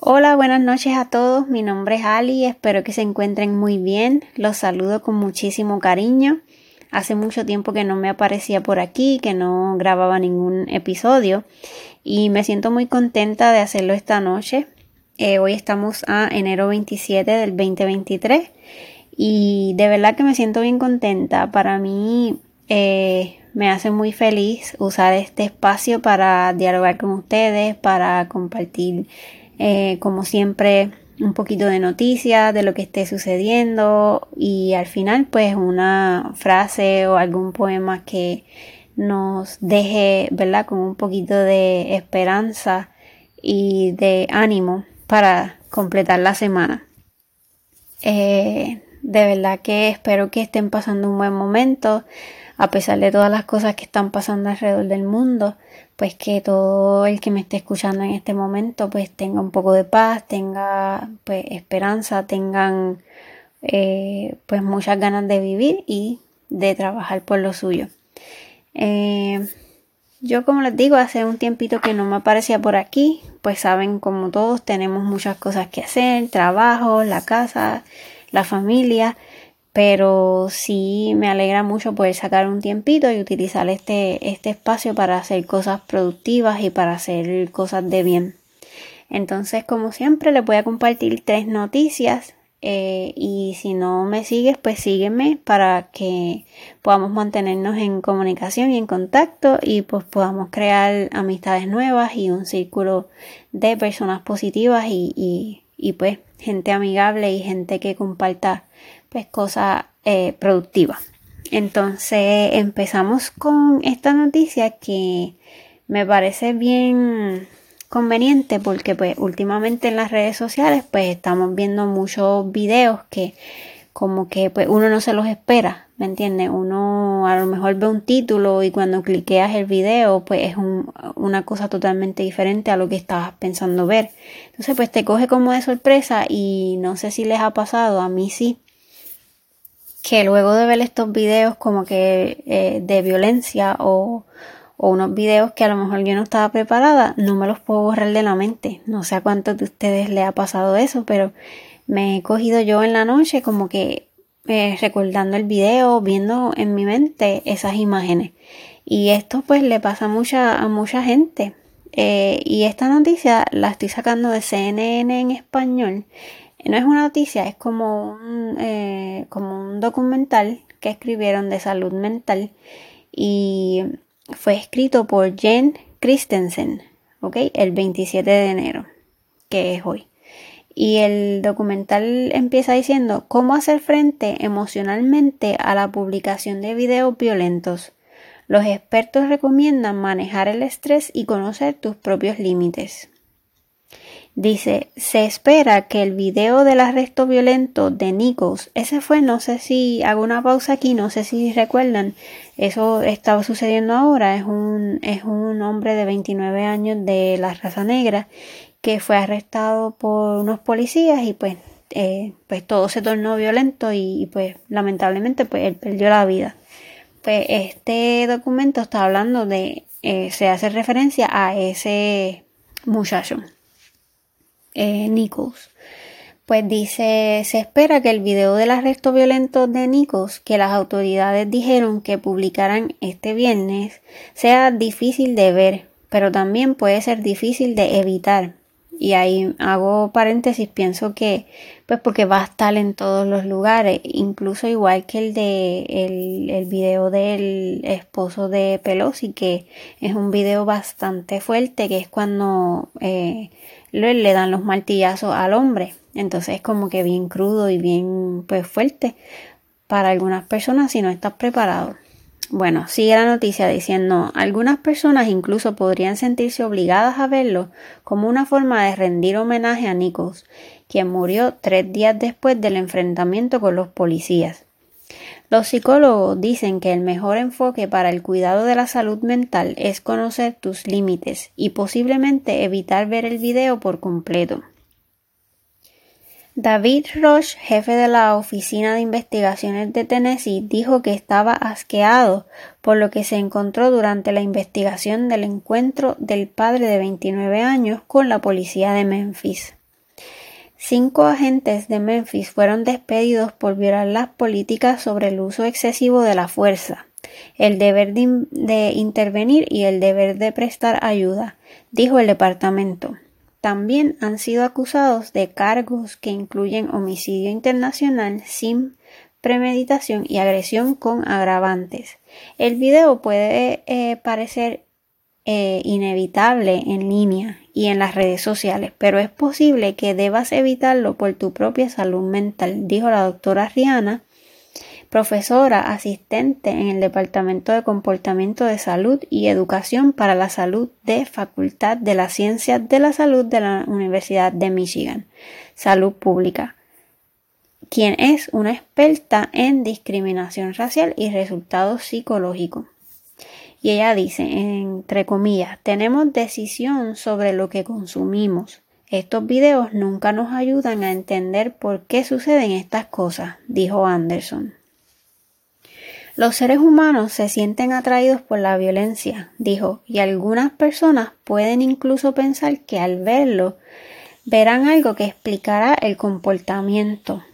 Hola, buenas noches a todos. Mi nombre es Ali, espero que se encuentren muy bien. Los saludo con muchísimo cariño. Hace mucho tiempo que no me aparecía por aquí, que no grababa ningún episodio y me siento muy contenta de hacerlo esta noche. Eh, hoy estamos a enero 27 del 2023 y de verdad que me siento bien contenta. Para mí eh, me hace muy feliz usar este espacio para dialogar con ustedes, para compartir eh, como siempre, un poquito de noticias de lo que esté sucediendo y al final pues una frase o algún poema que nos deje, ¿verdad? Con un poquito de esperanza y de ánimo para completar la semana. Eh, de verdad que espero que estén pasando un buen momento a pesar de todas las cosas que están pasando alrededor del mundo, pues que todo el que me esté escuchando en este momento pues tenga un poco de paz, tenga pues esperanza, tengan eh, pues muchas ganas de vivir y de trabajar por lo suyo. Eh, yo como les digo, hace un tiempito que no me aparecía por aquí, pues saben como todos tenemos muchas cosas que hacer, trabajo, la casa, la familia pero sí me alegra mucho poder sacar un tiempito y utilizar este, este espacio para hacer cosas productivas y para hacer cosas de bien. Entonces, como siempre, les voy a compartir tres noticias eh, y si no me sigues, pues sígueme para que podamos mantenernos en comunicación y en contacto y pues podamos crear amistades nuevas y un círculo de personas positivas y, y, y pues gente amigable y gente que comparta pues cosas eh, productivas. Entonces empezamos con esta noticia que me parece bien conveniente porque pues últimamente en las redes sociales pues estamos viendo muchos videos que como que pues uno no se los espera, ¿me entiendes? Uno a lo mejor ve un título y cuando cliqueas el video pues es una cosa totalmente diferente a lo que estabas pensando ver. Entonces pues te coge como de sorpresa y no sé si les ha pasado, a mí sí, que luego de ver estos videos como que eh, de violencia o, o unos videos que a lo mejor yo no estaba preparada, no me los puedo borrar de la mente. No sé a cuántos de ustedes le ha pasado eso, pero me he cogido yo en la noche como que eh, recordando el video, viendo en mi mente esas imágenes. Y esto pues le pasa mucha, a mucha gente. Eh, y esta noticia la estoy sacando de CNN en español. No es una noticia, es como un, eh, como un documental que escribieron de salud mental y fue escrito por Jen Christensen, ¿ok? El 27 de enero, que es hoy. Y el documental empieza diciendo cómo hacer frente emocionalmente a la publicación de videos violentos. Los expertos recomiendan manejar el estrés y conocer tus propios límites. Dice, se espera que el video del arresto violento de Nikos, ese fue, no sé si hago una pausa aquí, no sé si recuerdan, eso estaba sucediendo ahora, es un, es un hombre de 29 años de la raza negra que fue arrestado por unos policías y pues, eh, pues todo se tornó violento y, pues lamentablemente pues él perdió la vida. Pues este documento está hablando de, eh, se hace referencia a ese muchacho, eh, Nichols. Pues dice, se espera que el video del arresto violento de Nikos, que las autoridades dijeron que publicaran este viernes, sea difícil de ver, pero también puede ser difícil de evitar, y ahí hago paréntesis, pienso que, pues porque va a estar en todos los lugares, incluso igual que el de el, el video del esposo de Pelosi, que es un video bastante fuerte, que es cuando eh, le, le dan los martillazos al hombre. Entonces es como que bien crudo y bien pues fuerte para algunas personas si no estás preparado. Bueno, sigue la noticia diciendo, algunas personas incluso podrían sentirse obligadas a verlo como una forma de rendir homenaje a Nichols, quien murió tres días después del enfrentamiento con los policías. Los psicólogos dicen que el mejor enfoque para el cuidado de la salud mental es conocer tus límites y posiblemente evitar ver el video por completo. David Roche, jefe de la Oficina de Investigaciones de Tennessee, dijo que estaba asqueado por lo que se encontró durante la investigación del encuentro del padre de 29 años con la policía de Memphis. Cinco agentes de Memphis fueron despedidos por violar las políticas sobre el uso excesivo de la fuerza, el deber de, intervenir y el deber de prestar ayuda, dijo el departamento. También han sido acusados de cargos que incluyen homicidio internacional sin premeditación y agresión con agravantes. El video puede eh, parecer eh, inevitable en línea y en las redes sociales, pero es posible que debas evitarlo por tu propia salud mental, dijo la doctora Rihanna, profesora asistente en el Departamento de Comportamiento de Salud y Educación para la Salud de Facultad de las Ciencias de la Salud de la Universidad de Michigan, Salud Pública, quien es una experta en discriminación racial y resultados psicológicos. Y ella dice, entre comillas, tenemos decisión sobre lo que consumimos. Estos videos nunca nos ayudan a entender por qué suceden estas cosas, dijo Anderson. Los seres humanos se sienten atraídos por la violencia, dijo, y algunas personas pueden incluso pensar que al verlo verán algo que explicará el comportamiento.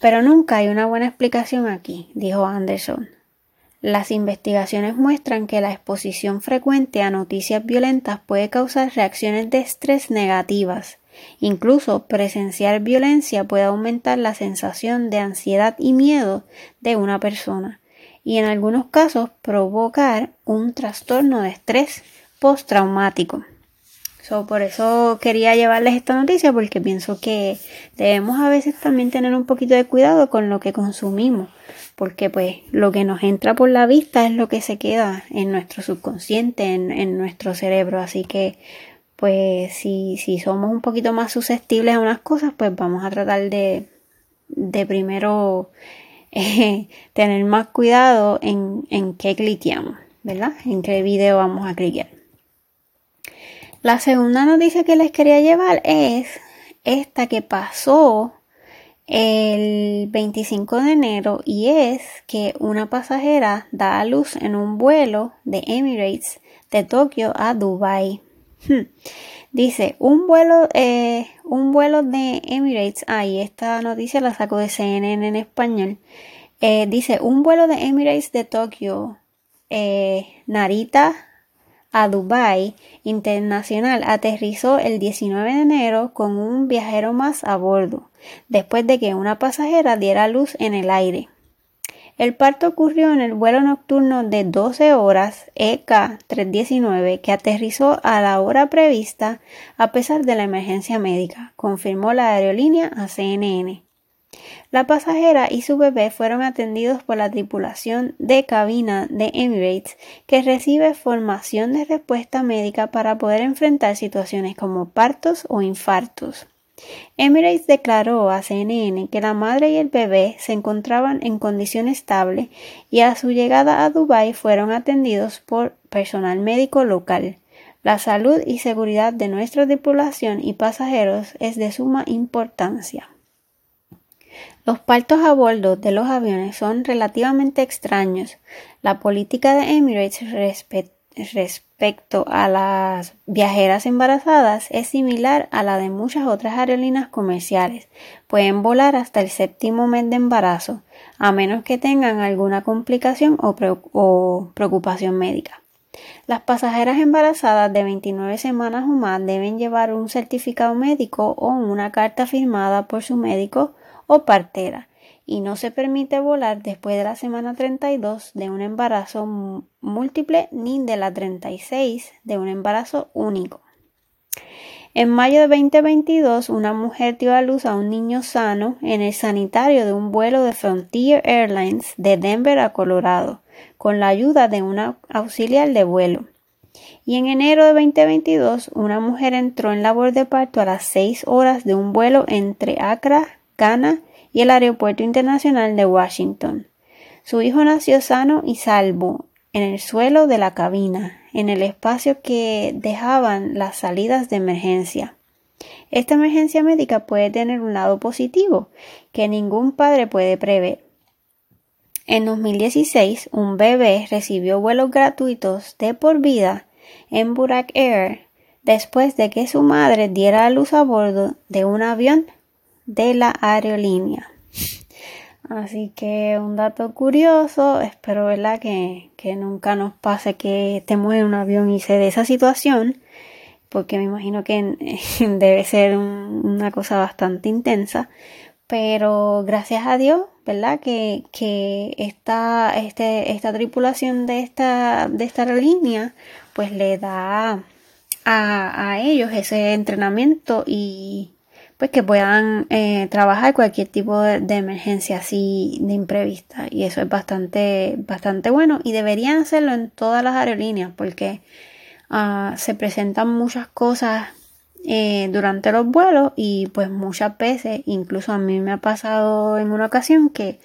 Pero nunca hay una buena explicación aquí, dijo Anderson. Las investigaciones muestran que la exposición frecuente a noticias violentas puede causar reacciones de estrés negativas. Incluso presenciar violencia puede aumentar la sensación de ansiedad y miedo de una persona y en algunos casos provocar un trastorno de estrés postraumático. Por eso quería llevarles esta noticia porque pienso que debemos a veces también tener un poquito de cuidado con lo que consumimos, porque pues lo que nos entra por la vista es lo que se queda en nuestro subconsciente, en, nuestro cerebro, así que pues si, si somos un poquito más susceptibles a unas cosas, pues vamos a tratar de, de primero eh, tener más cuidado en, en qué cliqueamos, ¿verdad? En qué video vamos a cliquear. La segunda noticia que les quería llevar es esta que pasó el 25 de enero y es que una pasajera da a luz en un vuelo de Emirates de Tokio a Dubai. Dice, un vuelo, eh, un vuelo de Emirates, ahí esta noticia la saco de CNN en español. Eh, dice, un vuelo de Emirates de Tokio, eh, Narita, a Dubai Internacional aterrizó el 19 de enero con un viajero más a bordo, después de que una pasajera diera luz en el aire. El parto ocurrió en el vuelo nocturno de 12 horas EK 319 que aterrizó a la hora prevista a pesar de la emergencia médica, confirmó la aerolínea a CNN. La pasajera y su bebé fueron atendidos por la tripulación de cabina de Emirates, que recibe formación de respuesta médica para poder enfrentar situaciones como partos o infartos. Emirates declaró a CNN que la madre y el bebé se encontraban en condición estable y a su llegada a Dubái fueron atendidos por personal médico local. La salud y seguridad de nuestra tripulación y pasajeros es de suma importancia. Los partos a bordo de los aviones son relativamente extraños. La política de Emirates respecto a las viajeras embarazadas es similar a la de muchas otras aerolíneas comerciales. Pueden volar hasta el séptimo mes de embarazo, a menos que tengan alguna complicación o, o preocupación médica. Las pasajeras embarazadas de 29 semanas o más deben llevar un certificado médico o una carta firmada por su médico o partera y no se permite volar después de la semana 32 de un embarazo múltiple ni de la 36 de un embarazo único. En mayo de 2022, una mujer dio a luz a un niño sano en el sanitario de un vuelo de Frontier Airlines de Denver a Colorado, con la ayuda de una auxiliar de vuelo. Y en enero de 2022, una mujer entró en labor de parto a las 6 horas de un vuelo entre Accra, Ghana y el Aeropuerto Internacional de Washington. Su hijo nació sano y salvo en el suelo de la cabina, en el espacio que dejaban las salidas de emergencia. Esta emergencia médica puede tener un lado positivo que ningún padre puede prever. En 2016, un bebé recibió vuelos gratuitos de por vida en Burak Air después de que su madre diera a luz a bordo de un avión de la aerolínea. Así que un dato curioso, espero ¿verdad? Que, que nunca nos pase que estemos en un avión y se dé esa situación, porque me imagino que debe ser una cosa bastante intensa, pero gracias a Dios, ¿verdad? Que, que esta, este, esta tripulación de esta, de esta aerolínea, pues le da a, a ellos ese entrenamiento y, pues que puedan eh, trabajar cualquier tipo de, emergencia así de imprevista. Y eso es bastante bastante bueno. Y deberían hacerlo en todas las aerolíneas porque uh, se presentan muchas cosas eh, durante los vuelos y pues muchas veces incluso a mí me ha pasado en una ocasión que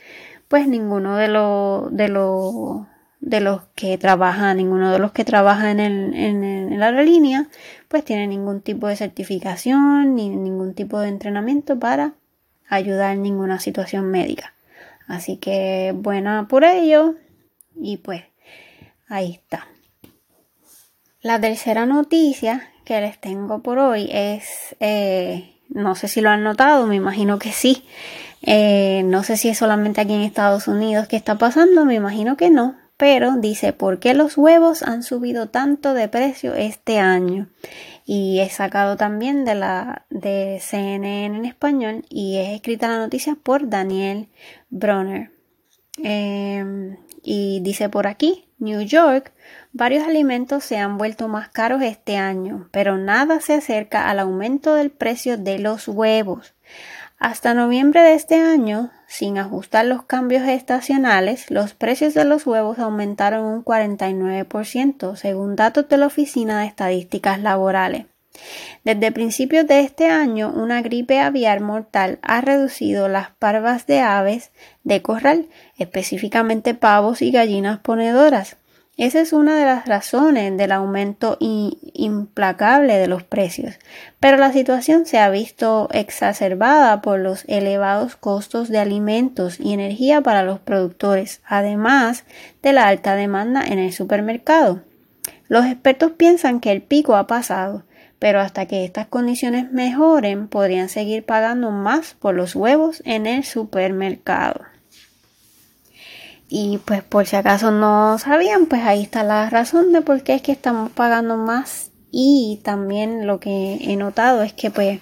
pues ninguno de los de los de los que trabajan, ninguno de los que trabaja en, el, en, en, la aerolínea, pues tiene ningún tipo de certificación ni ningún tipo de entrenamiento para ayudar en ninguna situación médica. Así que buena por ello y pues ahí está. La tercera noticia que les tengo por hoy es, eh, no sé si lo han notado, me imagino que sí. Eh, no sé si es solamente aquí en Estados Unidos que está pasando, me imagino que no, pero dice, ¿por qué los huevos han subido tanto de precio este año? Y he sacado también de la de CNN en español y es escrita la noticia por Daniel Bronner. Em, y dice por aquí, New York, varios alimentos se han vuelto más caros este año, pero nada se acerca al aumento del precio de los huevos. Hasta noviembre de este año, sin ajustar los cambios estacionales, los precios de los huevos aumentaron un 49%, según datos de la Oficina de Estadísticas Laborales. Desde principios de este año, una gripe aviar mortal ha reducido las parvas de aves de corral, específicamente pavos y gallinas ponedoras, esa es una de las razones del aumento implacable de los precios, pero la situación se ha visto exacerbada por los elevados costos de alimentos y energía para los productores, además de la alta demanda en el supermercado. Los expertos piensan que el pico ha pasado, pero hasta que estas condiciones mejoren podrían seguir pagando más por los huevos en el supermercado. Y pues por si acaso no sabían, pues ahí está la razón de por qué es que estamos pagando más. Y también lo que he notado es que pues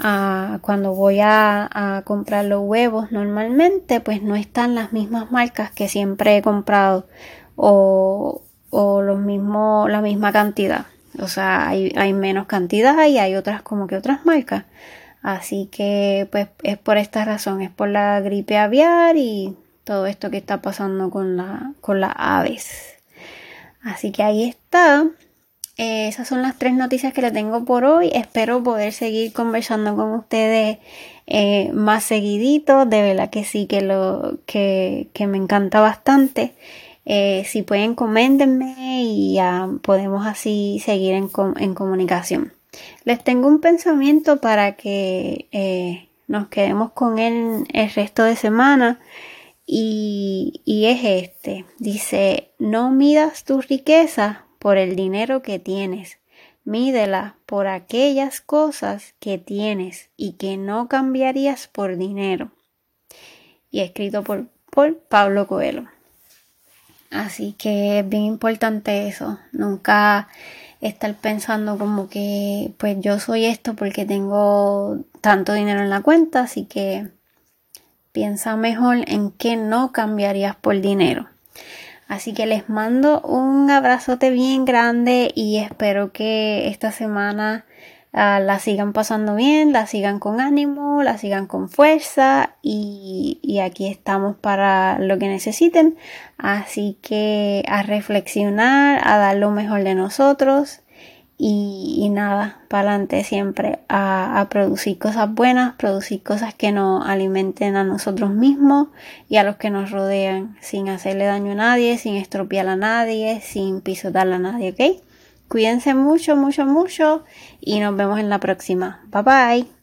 ah, cuando voy a, comprar los huevos normalmente pues no están las mismas marcas que siempre he comprado o, o los mismos, la misma cantidad. O sea, hay, hay menos cantidad y hay otras como que otras marcas. Así que pues es por esta razón, es por la gripe aviar y todo esto que está pasando con, la, con las aves. Así que ahí está. Eh, esas son las tres noticias que le tengo por hoy. Espero poder seguir conversando con ustedes eh, más seguidito. De verdad que sí, que, lo, que, que me encanta bastante. Eh, si pueden, coméntenme y ya podemos así seguir en, en, comunicación. Les tengo un pensamiento para que nos quedemos con él el resto de semana. Y, es este. Dice, no midas tu riqueza por el dinero que tienes, mídela por aquellas cosas que tienes y que no cambiarías por dinero. Y escrito por, por Pablo Coelho. Así que es bien importante eso. Nunca estar pensando como que pues yo soy esto porque tengo tanto dinero en la cuenta, así que Piensa mejor en qué no cambiarías por dinero. Así que les mando un abrazote bien grande y espero que esta semana uh, la sigan pasando bien, la sigan con ánimo, la sigan con fuerza y, aquí estamos para lo que necesiten. Así que a reflexionar, a dar lo mejor de nosotros y, nada, para adelante siempre a, producir cosas buenas, producir cosas que nos alimenten a nosotros mismos y a los que nos rodean, sin hacerle daño a nadie, sin estropear a nadie, sin pisotar a nadie, ¿ok? Cuídense mucho, mucho, mucho y nos vemos en la próxima. Bye bye.